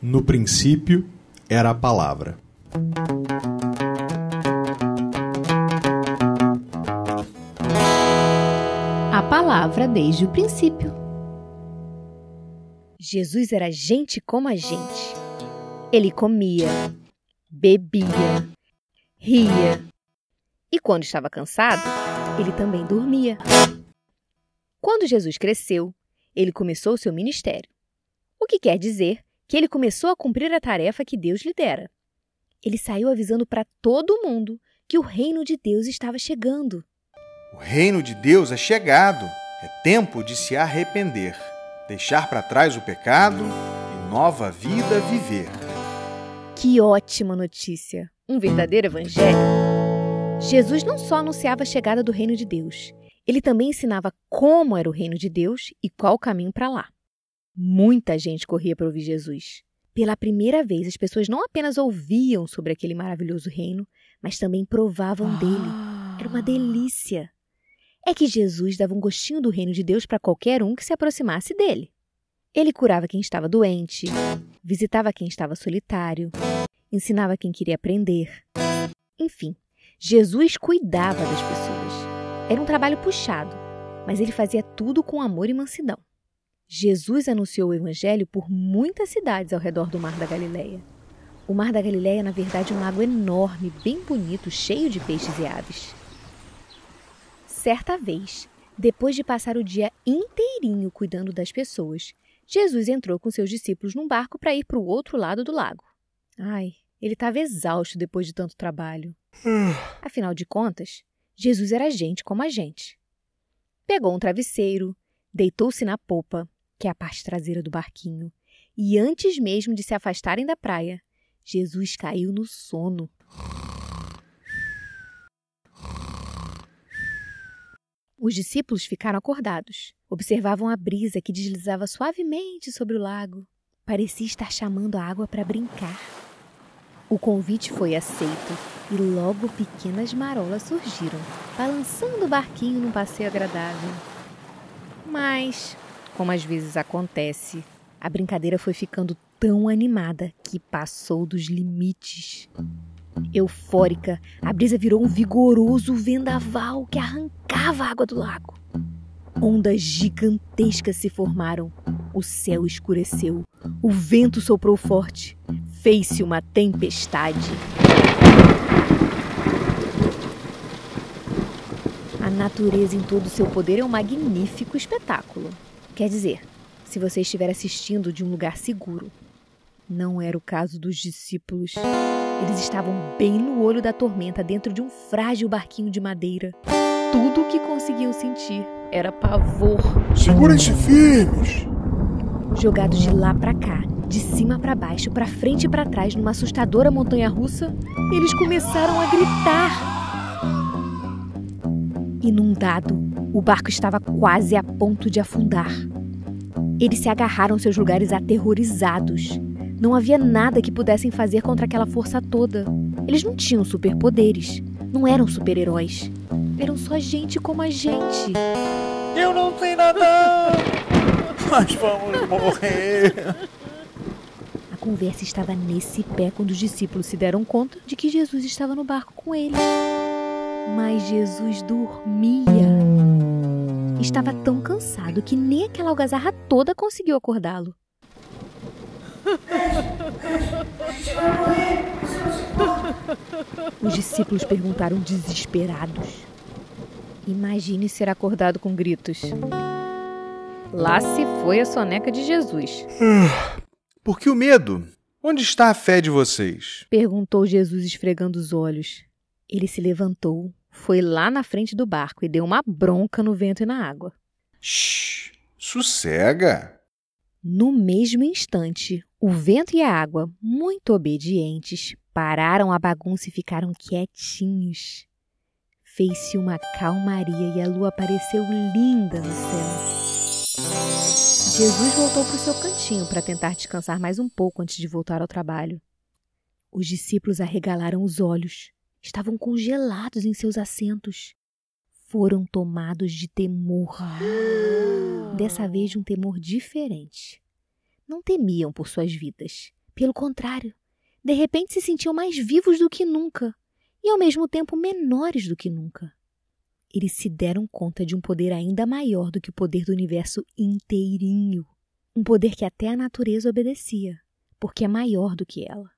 No princípio era a palavra. A palavra desde o princípio. Jesus era gente como a gente. Ele comia, bebia, ria. E quando estava cansado, ele também dormia. Quando Jesus cresceu, ele começou seu ministério. O que quer dizer que ele começou a cumprir a tarefa que Deus lhe dera. Ele saiu avisando para todo mundo que o reino de Deus estava chegando. O reino de Deus é chegado. É tempo de se arrepender, deixar para trás o pecado e nova vida viver. Que ótima notícia! Um verdadeiro evangelho. Jesus não só anunciava a chegada do reino de Deus, ele também ensinava como era o reino de Deus e qual o caminho para lá. Muita gente corria para ouvir Jesus. Pela primeira vez, as pessoas não apenas ouviam sobre aquele maravilhoso reino, mas também provavam dele. Era uma delícia. É que Jesus dava um gostinho do reino de Deus para qualquer um que se aproximasse dele. Ele curava quem estava doente, visitava quem estava solitário, ensinava quem queria aprender. Enfim, Jesus cuidava das pessoas. Era um trabalho puxado, mas ele fazia tudo com amor e mansidão. Jesus anunciou o evangelho por muitas cidades ao redor do Mar da Galileia. O Mar da Galileia é, na verdade, um lago enorme, bem bonito, cheio de peixes e aves. Certa vez, depois de passar o dia inteirinho cuidando das pessoas, Jesus entrou com seus discípulos num barco para ir para o outro lado do lago. Ai, ele estava exausto depois de tanto trabalho. Afinal de contas, Jesus era gente como a gente. Pegou um travesseiro, deitou-se na popa que é a parte traseira do barquinho, e antes mesmo de se afastarem da praia, Jesus caiu no sono. Os discípulos ficaram acordados. Observavam a brisa que deslizava suavemente sobre o lago. Parecia estar chamando a água para brincar. O convite foi aceito e logo pequenas marolas surgiram, balançando o barquinho num passeio agradável. Mas como às vezes acontece, a brincadeira foi ficando tão animada que passou dos limites. Eufórica, a brisa virou um vigoroso vendaval que arrancava a água do lago. Ondas gigantescas se formaram, o céu escureceu, o vento soprou forte, fez-se uma tempestade. A natureza em todo o seu poder é um magnífico espetáculo. Quer dizer, se você estiver assistindo de um lugar seguro. Não era o caso dos discípulos. Eles estavam bem no olho da tormenta, dentro de um frágil barquinho de madeira. Tudo o que conseguiam sentir era pavor. Segurem-se firmes! Jogados de lá para cá, de cima para baixo, para frente e para trás, numa assustadora montanha russa, eles começaram a gritar. Inundado, o barco estava quase a ponto de afundar. Eles se agarraram aos seus lugares aterrorizados. Não havia nada que pudessem fazer contra aquela força toda. Eles não tinham superpoderes. Não eram super-heróis. Eram só gente como a gente. Eu não sei nadar! Nós vamos morrer! A conversa estava nesse pé quando os discípulos se deram conta de que Jesus estava no barco com eles. Mas Jesus dormia. Estava tão cansado que nem aquela algazarra toda conseguiu acordá-lo. Os discípulos perguntaram desesperados. Imagine ser acordado com gritos. Lá se foi a soneca de Jesus. Por que o medo? Onde está a fé de vocês? Perguntou Jesus esfregando os olhos. Ele se levantou, foi lá na frente do barco e deu uma bronca no vento e na água. Shh, sossega. No mesmo instante, o vento e a água, muito obedientes, pararam a bagunça e ficaram quietinhos. Fez-se uma calmaria e a lua apareceu linda no céu. Jesus voltou para o seu cantinho para tentar descansar mais um pouco antes de voltar ao trabalho. Os discípulos arregalaram os olhos estavam congelados em seus assentos. Foram tomados de temor. Dessa vez um temor diferente. Não temiam por suas vidas. Pelo contrário, de repente se sentiam mais vivos do que nunca e ao mesmo tempo menores do que nunca. Eles se deram conta de um poder ainda maior do que o poder do universo inteirinho. Um poder que até a natureza obedecia, porque é maior do que ela.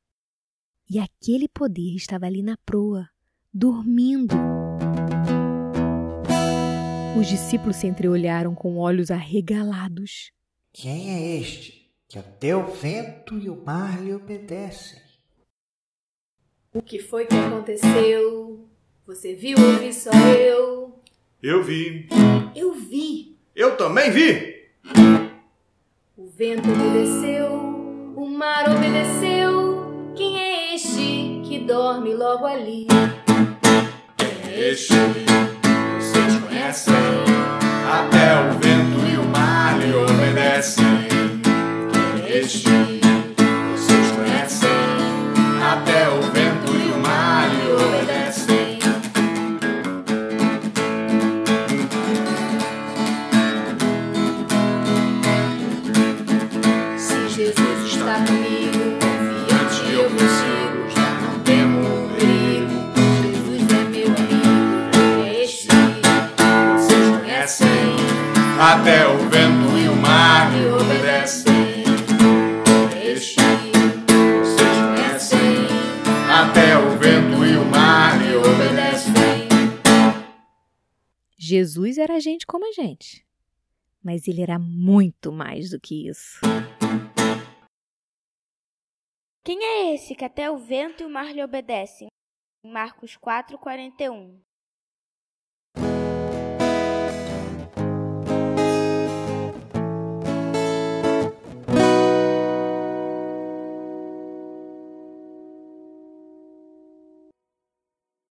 E aquele poder estava ali na proa, dormindo. Os discípulos se entreolharam com olhos arregalados. Quem é este que até o vento e o mar lhe obedecem? O que foi que aconteceu? Você viu ou vi só eu? Eu vi. Eu vi. Eu também vi. O vento obedeceu, o mar obedeceu. Que dorme logo ali? Quem é este? Vocês conhecem? Até o vento e o mar lhe obedecem. Quem é este? Até o vento e o mar lhe obedecem. É este? Vocês conhecem? Até o vento e o mar lhe obedecem. Jesus era gente como a gente, mas ele era muito mais do que isso. Quem é esse que até o vento e o mar lhe obedecem? Marcos 4, 41.